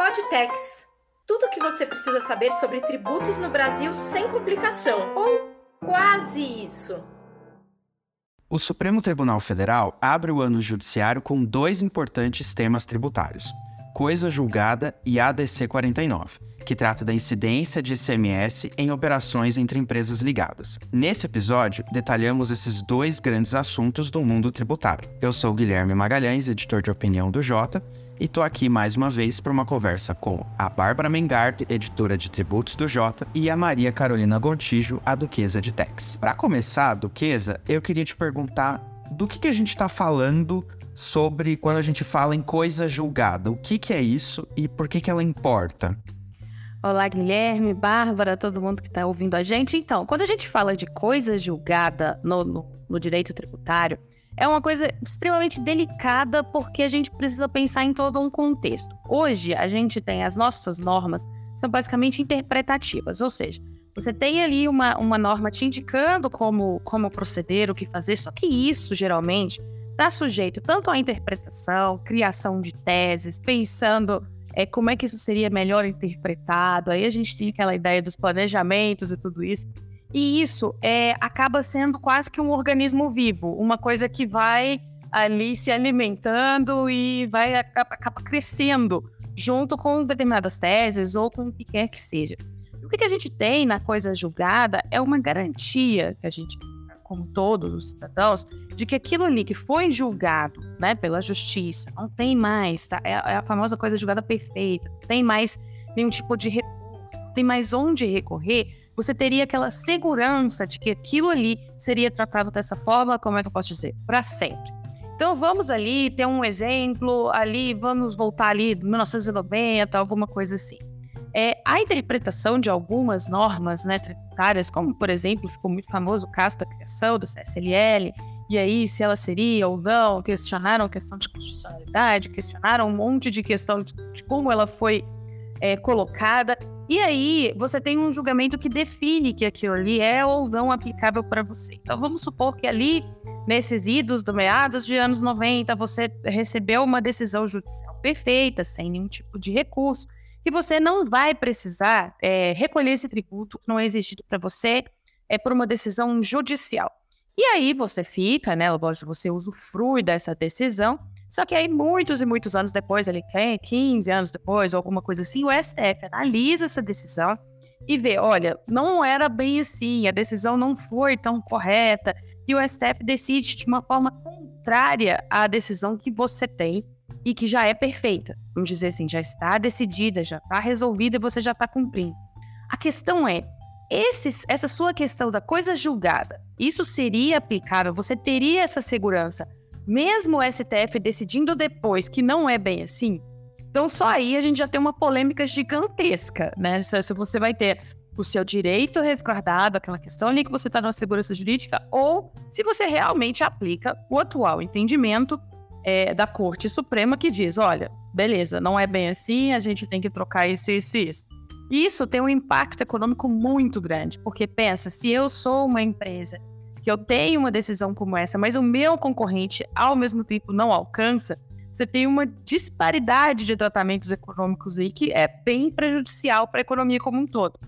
Podtex. Tudo o que você precisa saber sobre tributos no Brasil sem complicação, ou quase isso. O Supremo Tribunal Federal abre o ano judiciário com dois importantes temas tributários: Coisa Julgada e ADC 49 que trata da incidência de ICMS em operações entre empresas ligadas. Nesse episódio, detalhamos esses dois grandes assuntos do mundo tributário. Eu sou Guilherme Magalhães, editor de opinião do Jota, e tô aqui mais uma vez para uma conversa com a Bárbara Mengard, editora de tributos do Jota, e a Maria Carolina Gontijo, a Duquesa de Tex. Para começar, Duquesa, eu queria te perguntar do que, que a gente está falando sobre quando a gente fala em coisa julgada. O que, que é isso e por que, que ela importa? Olá, Guilherme, Bárbara, todo mundo que está ouvindo a gente. Então, quando a gente fala de coisa julgada no, no, no, direito tributário, é uma coisa extremamente delicada porque a gente precisa pensar em todo um contexto. Hoje, a gente tem as nossas normas, são basicamente interpretativas, ou seja, você tem ali uma, uma norma te indicando como, como proceder, o que fazer, só que isso, geralmente, está sujeito tanto à interpretação, criação de teses, pensando é, como é que isso seria melhor interpretado. Aí a gente tem aquela ideia dos planejamentos e tudo isso. E isso é, acaba sendo quase que um organismo vivo, uma coisa que vai ali se alimentando e vai acaba crescendo junto com determinadas teses ou com o que quer que seja. O que a gente tem na coisa julgada é uma garantia que a gente como todos os cidadãos, de que aquilo ali que foi julgado né, pela justiça não tem mais, tá? É, é a famosa coisa julgada perfeita, não tem mais nenhum tipo de recurso, não tem mais onde recorrer, você teria aquela segurança de que aquilo ali seria tratado dessa forma, como é que eu posso dizer? Para sempre. Então vamos ali ter um exemplo, ali vamos voltar ali 1990, alguma coisa assim. É, a interpretação de algumas normas né, tributárias, como por exemplo, ficou muito famoso o caso da criação do CSLL, e aí se ela seria ou não, questionaram a questão de constitucionalidade, questionaram um monte de questão de, de como ela foi é, colocada, e aí você tem um julgamento que define que aquilo ali é ou não aplicável para você. Então vamos supor que ali, nesses idos do meados de anos 90, você recebeu uma decisão judicial perfeita, sem nenhum tipo de recurso, que você não vai precisar é, recolher esse tributo que não é exigido para você é por uma decisão judicial. E aí você fica, né? Lógico, você usufrui dessa decisão. Só que aí, muitos e muitos anos depois, ali, 15 anos depois, ou alguma coisa assim, o STF analisa essa decisão e vê: olha, não era bem assim, a decisão não foi tão correta, e o STF decide de uma forma contrária à decisão que você tem e que já é perfeita. Vamos dizer assim, já está decidida, já está resolvida e você já está cumprindo. A questão é, esses, essa sua questão da coisa julgada, isso seria aplicável? Você teria essa segurança, mesmo o STF decidindo depois que não é bem assim? Então, só aí a gente já tem uma polêmica gigantesca, né? Se você vai ter o seu direito resguardado, aquela questão ali que você está na segurança jurídica, ou se você realmente aplica o atual entendimento é, da Corte Suprema que diz: olha, beleza, não é bem assim, a gente tem que trocar isso, isso e isso. Isso tem um impacto econômico muito grande, porque pensa, se eu sou uma empresa que eu tenho uma decisão como essa, mas o meu concorrente ao mesmo tempo não alcança, você tem uma disparidade de tratamentos econômicos aí que é bem prejudicial para a economia como um todo.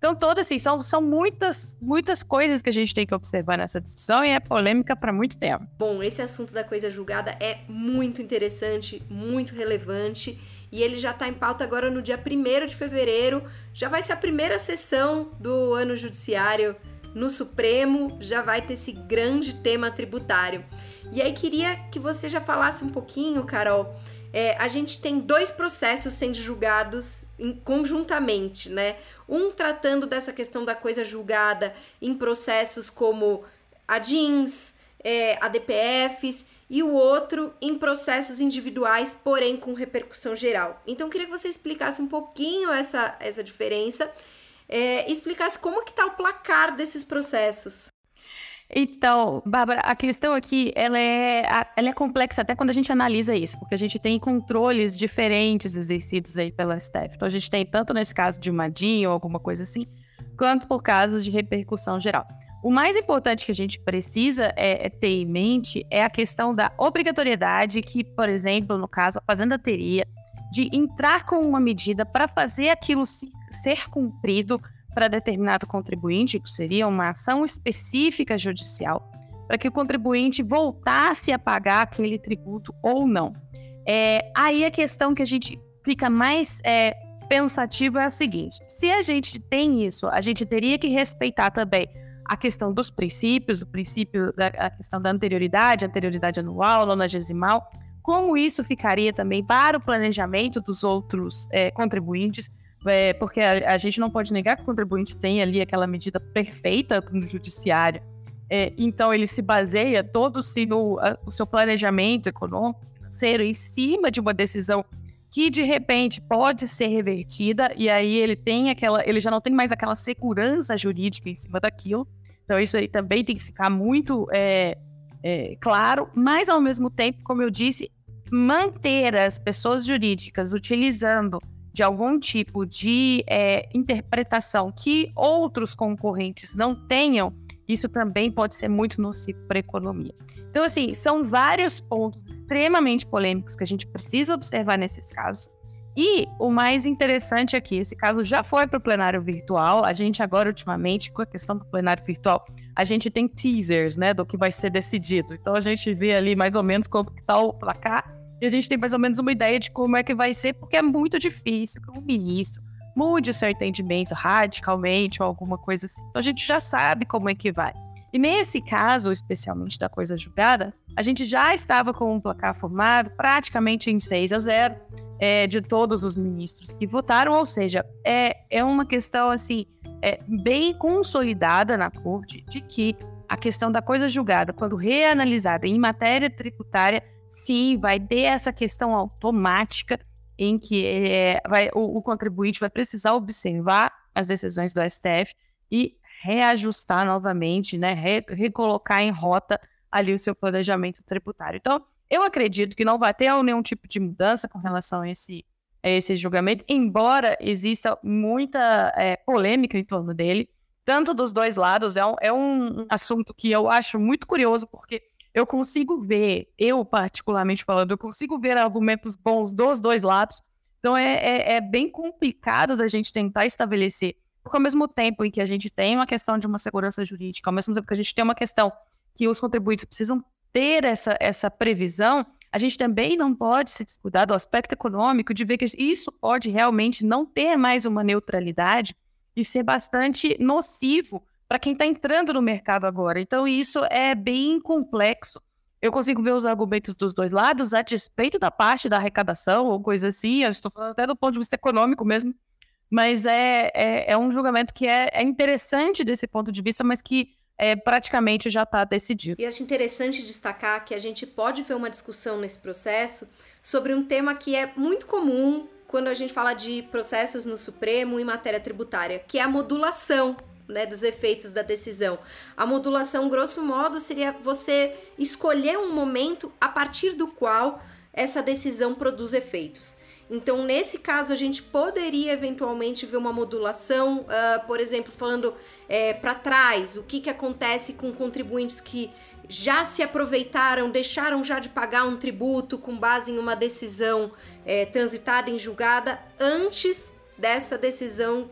Então, todas assim, são, são muitas, muitas coisas que a gente tem que observar nessa discussão e é polêmica para muito tempo. Bom, esse assunto da coisa julgada é muito interessante, muito relevante. E ele já está em pauta agora no dia 1 de fevereiro. Já vai ser a primeira sessão do ano judiciário no Supremo, já vai ter esse grande tema tributário. E aí queria que você já falasse um pouquinho, Carol, é, a gente tem dois processos sendo julgados em, conjuntamente, né? Um tratando dessa questão da coisa julgada em processos como a DINS, é, a DPFs, e o outro em processos individuais, porém com repercussão geral. Então, queria que você explicasse um pouquinho essa, essa diferença é, explicasse como que está o placar desses processos. Então, Bárbara, a questão aqui, ela é, ela é complexa até quando a gente analisa isso, porque a gente tem controles diferentes exercidos aí pela STF. Então, a gente tem tanto nesse caso de Madinho ou alguma coisa assim, quanto por casos de repercussão geral. O mais importante que a gente precisa é, é ter em mente é a questão da obrigatoriedade que, por exemplo, no caso, a Fazenda teria de entrar com uma medida para fazer aquilo ser cumprido para determinado contribuinte, que seria uma ação específica judicial, para que o contribuinte voltasse a pagar aquele tributo ou não. É, aí a questão que a gente fica mais é, é a seguinte: se a gente tem isso, a gente teria que respeitar também a questão dos princípios, o princípio da questão da anterioridade, anterioridade anual, nonagesimal, como isso ficaria também para o planejamento dos outros é, contribuintes, é, porque a, a, gente não pode negar que o contribuinte tem ali aquela medida perfeita no judiciário, é, então ele se baseia todo -se no a, o seu planejamento econômico, financeiro, em cima de uma decisão que de repente pode ser revertida e aí ele tem aquela, ele já não tem mais aquela segurança jurídica em cima daquilo. Então isso aí também tem que ficar muito é, é, claro, mas ao mesmo tempo, como eu disse, manter as pessoas jurídicas utilizando de algum tipo de é, interpretação que outros concorrentes não tenham, isso também pode ser muito nocivo para a economia. Então, assim, são vários pontos extremamente polêmicos que a gente precisa observar nesses casos. E o mais interessante aqui, esse caso já foi para o plenário virtual. A gente agora, ultimamente, com a questão do plenário virtual, a gente tem teasers, né, do que vai ser decidido. Então a gente vê ali mais ou menos como está o placar e a gente tem mais ou menos uma ideia de como é que vai ser, porque é muito difícil que o ministro mude o seu entendimento radicalmente ou alguma coisa assim. Então a gente já sabe como é que vai. E nesse caso, especialmente da coisa julgada, a gente já estava com um placar formado praticamente em 6 a 0 é, de todos os ministros que votaram, ou seja, é, é uma questão assim é, bem consolidada na corte de que a questão da coisa julgada, quando reanalisada em matéria tributária, sim, vai ter essa questão automática em que é, vai, o, o contribuinte vai precisar observar as decisões do STF e reajustar novamente, né, re, recolocar em rota ali o seu planejamento tributário. Então, eu acredito que não vai ter nenhum tipo de mudança com relação a esse, a esse julgamento, embora exista muita é, polêmica em torno dele, tanto dos dois lados. É um, é um assunto que eu acho muito curioso, porque eu consigo ver, eu particularmente falando, eu consigo ver argumentos bons dos dois lados. Então é, é, é bem complicado da gente tentar estabelecer porque ao mesmo tempo em que a gente tem uma questão de uma segurança jurídica, ao mesmo tempo que a gente tem uma questão que os contribuintes precisam ter essa, essa previsão, a gente também não pode se descuidar do aspecto econômico, de ver que isso pode realmente não ter mais uma neutralidade e ser bastante nocivo para quem está entrando no mercado agora. Então, isso é bem complexo. Eu consigo ver os argumentos dos dois lados a despeito da parte da arrecadação ou coisa assim. Eu estou falando até do ponto de vista econômico mesmo. Mas é, é, é um julgamento que é, é interessante desse ponto de vista, mas que é, praticamente já está decidido. E acho interessante destacar que a gente pode ver uma discussão nesse processo sobre um tema que é muito comum quando a gente fala de processos no Supremo em matéria tributária, que é a modulação né, dos efeitos da decisão. A modulação, grosso modo, seria você escolher um momento a partir do qual essa decisão produz efeitos. Então, nesse caso, a gente poderia eventualmente ver uma modulação, uh, por exemplo, falando é, para trás, o que, que acontece com contribuintes que já se aproveitaram, deixaram já de pagar um tributo com base em uma decisão é, transitada em julgada antes dessa decisão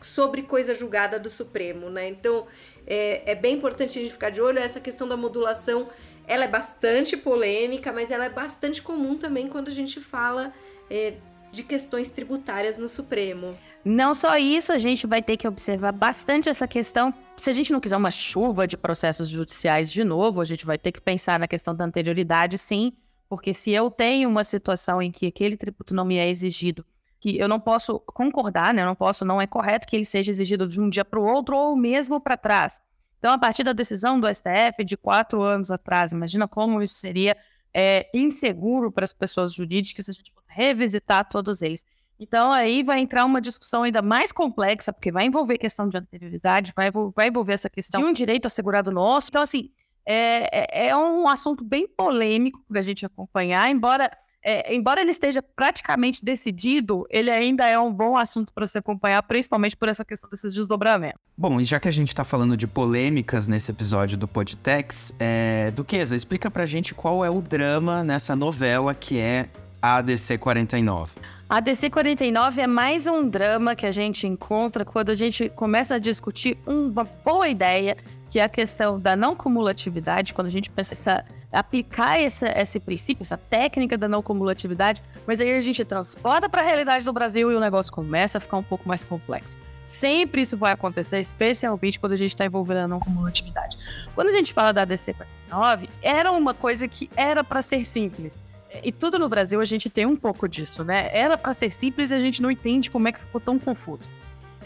sobre coisa julgada do Supremo, né? Então é, é, bem importante a gente ficar de olho. Essa questão da modulação, ela é bastante polêmica, mas ela é bastante comum também quando a gente fala é, de questões tributárias no Supremo. Não só isso, a gente vai ter que observar bastante essa questão. Se a gente não quiser uma chuva de processos judiciais de novo, a gente vai ter que pensar na questão da anterioridade, sim, porque se eu tenho uma situação em que aquele tributo não me é exigido, que eu não posso concordar, né? Eu não posso, não é correto que ele seja exigido de um dia para o outro ou mesmo para trás. Então, a partir da decisão do STF de quatro anos atrás, imagina como isso seria é, inseguro para as pessoas jurídicas se a gente fosse revisitar todos eles. Então, aí vai entrar uma discussão ainda mais complexa, porque vai envolver questão de anterioridade, vai, vai envolver essa questão de um direito assegurado nosso. Então, assim, é, é, é um assunto bem polêmico para a gente acompanhar, embora é, embora ele esteja praticamente decidido, ele ainda é um bom assunto para se acompanhar, principalmente por essa questão desses desdobramentos. Bom, e já que a gente está falando de polêmicas nesse episódio do Podtex, é... Duquesa, explica pra gente qual é o drama nessa novela que é ADC 49. A DC 49 é mais um drama que a gente encontra quando a gente começa a discutir uma boa ideia, que é a questão da não cumulatividade, quando a gente pensa aplicar essa, esse princípio, essa técnica da não cumulatividade, mas aí a gente transporta para a realidade do Brasil e o negócio começa a ficar um pouco mais complexo. Sempre isso vai acontecer, especialmente quando a gente está envolvendo a não cumulatividade. Quando a gente fala da DC 49, era uma coisa que era para ser simples. E tudo no Brasil a gente tem um pouco disso, né? Era para ser simples e a gente não entende como é que ficou tão confuso.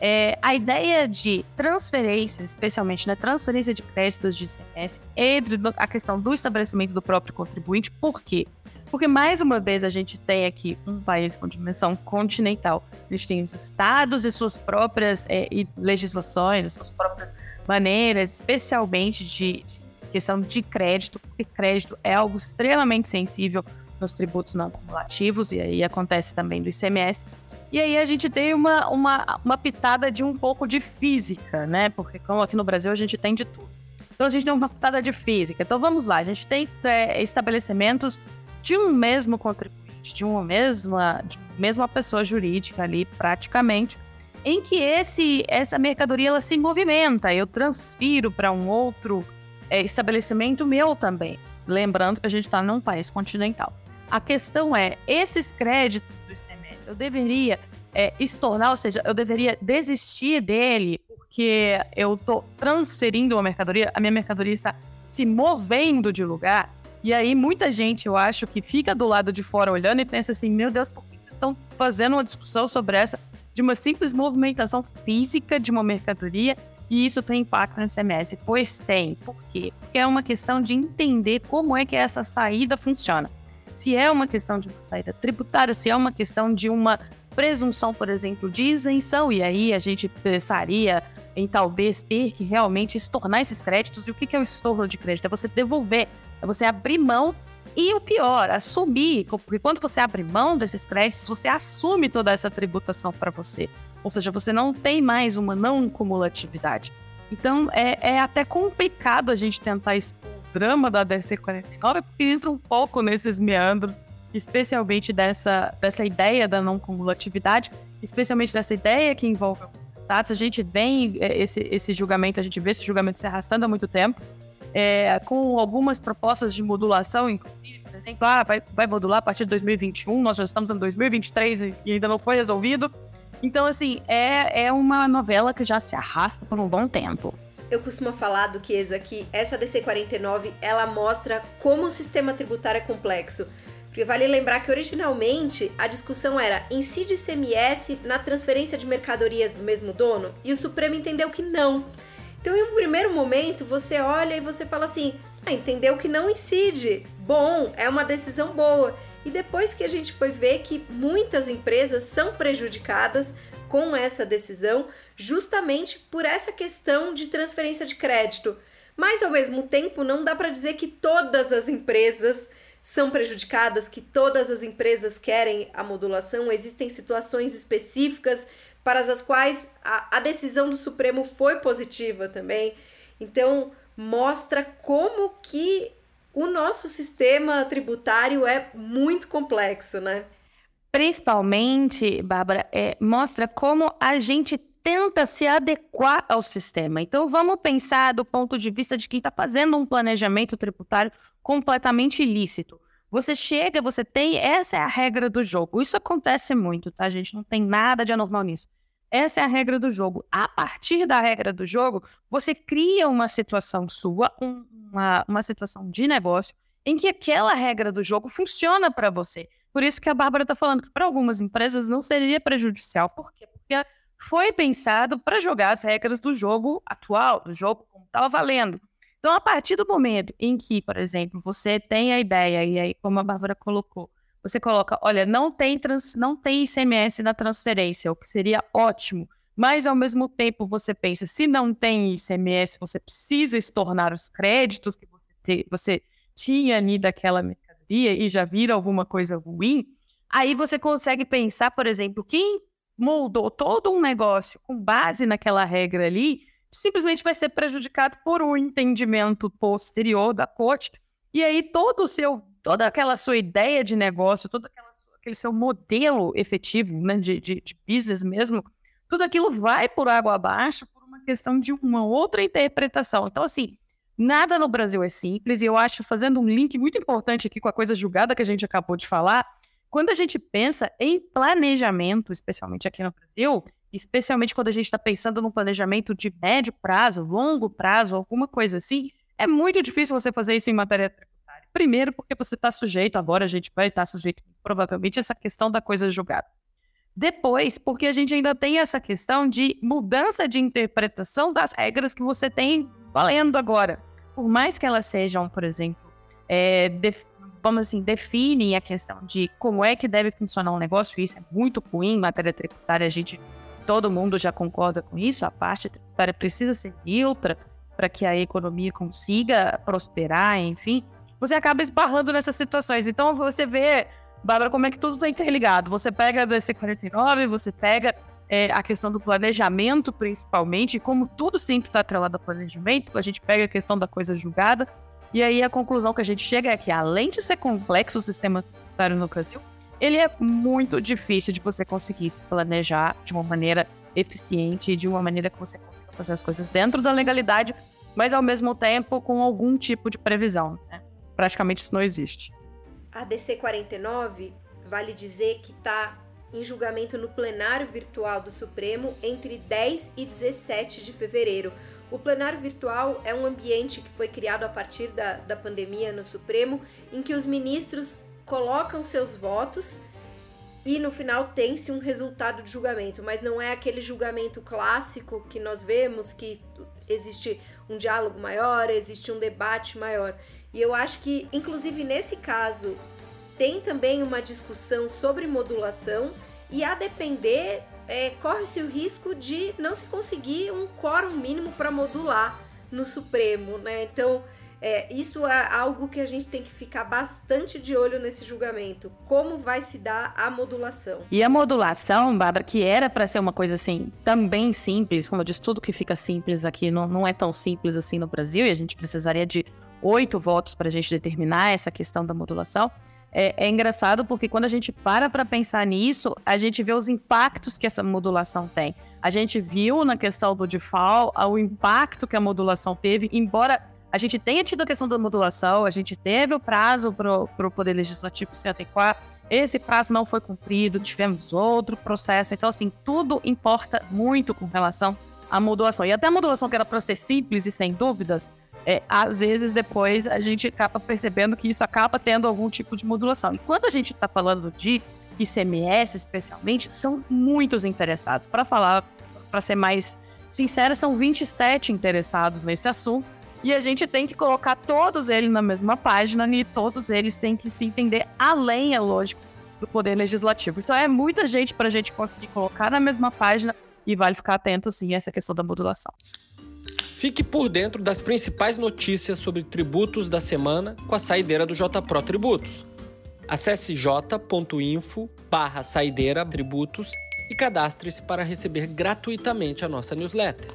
É, a ideia de transferência, especialmente né, transferência de créditos de ICMS, entre a questão do estabelecimento do próprio contribuinte, por quê? Porque, mais uma vez, a gente tem aqui um país com dimensão continental. A gente tem os estados e suas próprias é, legislações, suas próprias maneiras, especialmente de, de questão de crédito, porque crédito é algo extremamente sensível nos tributos não acumulativos, e aí acontece também do ICMS. E aí a gente tem uma, uma, uma pitada de um pouco de física, né? Porque como aqui no Brasil a gente tem de tudo. Então a gente tem uma pitada de física. Então vamos lá, a gente tem é, estabelecimentos de um mesmo contribuinte, de uma mesma, de mesma pessoa jurídica ali, praticamente, em que esse essa mercadoria ela se movimenta. Eu transfiro para um outro é, estabelecimento meu também. Lembrando que a gente está num país continental. A questão é, esses créditos do ICMS, eu deveria é, estornar, ou seja, eu deveria desistir dele porque eu estou transferindo uma mercadoria, a minha mercadoria está se movendo de lugar. E aí muita gente, eu acho, que fica do lado de fora olhando e pensa assim, meu Deus, por que vocês estão fazendo uma discussão sobre essa de uma simples movimentação física de uma mercadoria e isso tem impacto no ICMS? Pois tem. Por quê? Porque é uma questão de entender como é que essa saída funciona se é uma questão de uma saída tributária, se é uma questão de uma presunção, por exemplo, de isenção, e aí a gente pensaria em talvez ter que realmente estornar esses créditos. E o que é o estorno de crédito? É você devolver, é você abrir mão e o pior, assumir, porque quando você abre mão desses créditos, você assume toda essa tributação para você. Ou seja, você não tem mais uma não cumulatividade. Então é, é até complicado a gente tentar expor drama da DC49 porque entra um pouco nesses meandros, especialmente dessa, dessa ideia da não cumulatividade, especialmente dessa ideia que envolve alguns estados. A gente vem é, esse, esse julgamento, a gente vê esse julgamento se arrastando há muito tempo, é, com algumas propostas de modulação, inclusive, por exemplo, ah, vai, vai modular a partir de 2021, nós já estamos em 2023 e ainda não foi resolvido. Então, assim, é, é uma novela que já se arrasta por um bom tempo eu costumo falar do Chiesa que essa DC49 ela mostra como o sistema tributário é complexo. Porque vale lembrar que originalmente a discussão era incide ICMS na transferência de mercadorias do mesmo dono? E o Supremo entendeu que não. Então, em um primeiro momento, você olha e você fala assim: ah, entendeu que não incide. Bom, é uma decisão boa. E depois que a gente foi ver que muitas empresas são prejudicadas com essa decisão, justamente por essa questão de transferência de crédito. Mas ao mesmo tempo, não dá para dizer que todas as empresas são prejudicadas, que todas as empresas querem a modulação. Existem situações específicas para as quais a, a decisão do Supremo foi positiva também. Então, mostra como que o nosso sistema tributário é muito complexo, né? Principalmente, Bárbara, é, mostra como a gente tenta se adequar ao sistema. Então, vamos pensar do ponto de vista de quem está fazendo um planejamento tributário completamente ilícito. Você chega, você tem, essa é a regra do jogo. Isso acontece muito, tá, gente? Não tem nada de anormal nisso. Essa é a regra do jogo. A partir da regra do jogo, você cria uma situação sua, uma, uma situação de negócio, em que aquela regra do jogo funciona para você. Por isso que a Bárbara está falando que para algumas empresas não seria prejudicial. Por quê? Porque foi pensado para jogar as regras do jogo atual, do jogo como estava valendo. Então, a partir do momento em que, por exemplo, você tem a ideia, e aí, como a Bárbara colocou, você coloca, olha, não tem, trans, não tem ICMS na transferência, o que seria ótimo, mas ao mesmo tempo você pensa, se não tem ICMS, você precisa estornar os créditos que você, te, você tinha ali daquela e já vira alguma coisa ruim, aí você consegue pensar, por exemplo, quem moldou todo um negócio com base naquela regra ali, simplesmente vai ser prejudicado por um entendimento posterior da corte. E aí todo o seu, toda aquela sua ideia de negócio, todo aquele seu modelo efetivo, né, de, de, de business mesmo, tudo aquilo vai por água abaixo por uma questão de uma outra interpretação. Então, assim, nada no Brasil é simples, e eu acho, fazendo um link muito importante aqui com a coisa julgada que a gente acabou de falar, quando a gente pensa em planejamento, especialmente aqui no Brasil, especialmente quando a gente está pensando num planejamento de médio prazo, longo prazo, alguma coisa assim, é muito difícil você fazer isso em matéria tributária. Primeiro, porque você está sujeito, agora a gente vai estar sujeito, provavelmente, a essa questão da coisa julgada. Depois, porque a gente ainda tem essa questão de mudança de interpretação das regras que você tem valendo agora. Por mais que elas sejam, por exemplo, é, vamos assim, definem a questão de como é que deve funcionar um negócio, isso é muito ruim em matéria tributária, a gente, todo mundo já concorda com isso, a parte tributária precisa ser neutra para que a economia consiga prosperar, enfim, você acaba esbarrando nessas situações. Então você vê Bárbara, como é que tudo está interligado? Você pega a DC49, você pega é, a questão do planejamento, principalmente, e como tudo sempre está atrelado ao planejamento, a gente pega a questão da coisa julgada, e aí a conclusão que a gente chega é que, além de ser complexo o sistema tributário no Brasil, ele é muito difícil de você conseguir se planejar de uma maneira eficiente, de uma maneira que você consiga fazer as coisas dentro da legalidade, mas ao mesmo tempo com algum tipo de previsão. Né? Praticamente isso não existe. A DC 49 vale dizer que está em julgamento no plenário virtual do Supremo entre 10 e 17 de fevereiro. O plenário virtual é um ambiente que foi criado a partir da, da pandemia no Supremo, em que os ministros colocam seus votos e no final tem-se um resultado de julgamento, mas não é aquele julgamento clássico que nós vemos que existe um diálogo maior, existe um debate maior. E eu acho que, inclusive nesse caso, tem também uma discussão sobre modulação e a depender é, corre-se o risco de não se conseguir um quórum mínimo para modular no Supremo, né? Então é, isso é algo que a gente tem que ficar bastante de olho nesse julgamento. Como vai se dar a modulação? E a modulação, Bárbara, que era para ser uma coisa assim, também simples, como eu disse, tudo que fica simples aqui não, não é tão simples assim no Brasil, e a gente precisaria de oito votos para a gente determinar essa questão da modulação. É, é engraçado porque quando a gente para para pensar nisso, a gente vê os impactos que essa modulação tem. A gente viu na questão do default o impacto que a modulação teve, embora a gente tenha tido a questão da modulação, a gente teve o prazo para o Poder Legislativo se adequar, esse prazo não foi cumprido, tivemos outro processo. Então, assim, tudo importa muito com relação à modulação. E até a modulação que era para ser simples e sem dúvidas, é, às vezes depois a gente acaba percebendo que isso acaba tendo algum tipo de modulação. E quando a gente está falando de ICMS, especialmente, são muitos interessados. Para falar, para ser mais sincera, são 27 interessados nesse assunto. E a gente tem que colocar todos eles na mesma página e todos eles têm que se entender além, é lógico, do poder legislativo. Então é muita gente para a gente conseguir colocar na mesma página e vale ficar atento sim a essa questão da modulação. Fique por dentro das principais notícias sobre tributos da semana com a saideira do JPRO Tributos. Acesse j.info barra saideira tributos e cadastre-se para receber gratuitamente a nossa newsletter.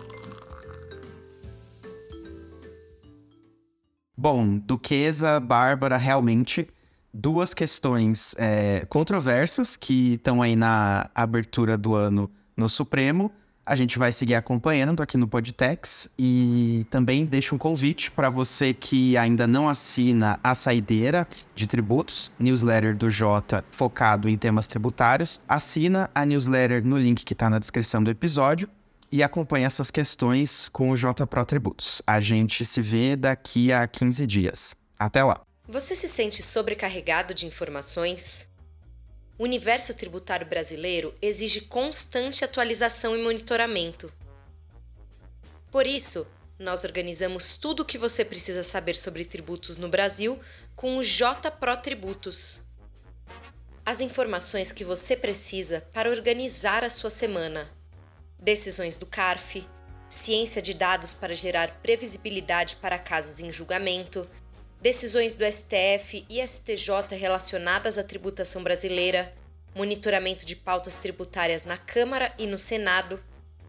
Bom, Duquesa, Bárbara, realmente duas questões é, controversas que estão aí na abertura do ano no Supremo a gente vai seguir acompanhando aqui no Podtex e também deixo um convite para você que ainda não assina a Saideira de Tributos, newsletter do Jota focado em temas tributários. Assina a newsletter no link que está na descrição do episódio e acompanha essas questões com o J Pro Tributos. A gente se vê daqui a 15 dias. Até lá! Você se sente sobrecarregado de informações? O universo tributário brasileiro exige constante atualização e monitoramento. Por isso, nós organizamos tudo o que você precisa saber sobre tributos no Brasil com o J Pro Tributos. As informações que você precisa para organizar a sua semana. Decisões do CARF, ciência de dados para gerar previsibilidade para casos em julgamento, decisões do STF e STJ relacionadas à tributação brasileira, monitoramento de pautas tributárias na Câmara e no Senado,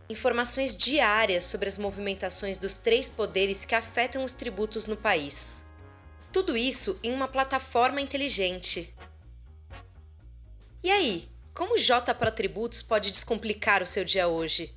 informações diárias sobre as movimentações dos três poderes que afetam os tributos no país. Tudo isso em uma plataforma inteligente. E aí, como o J para Tributos pode descomplicar o seu dia hoje?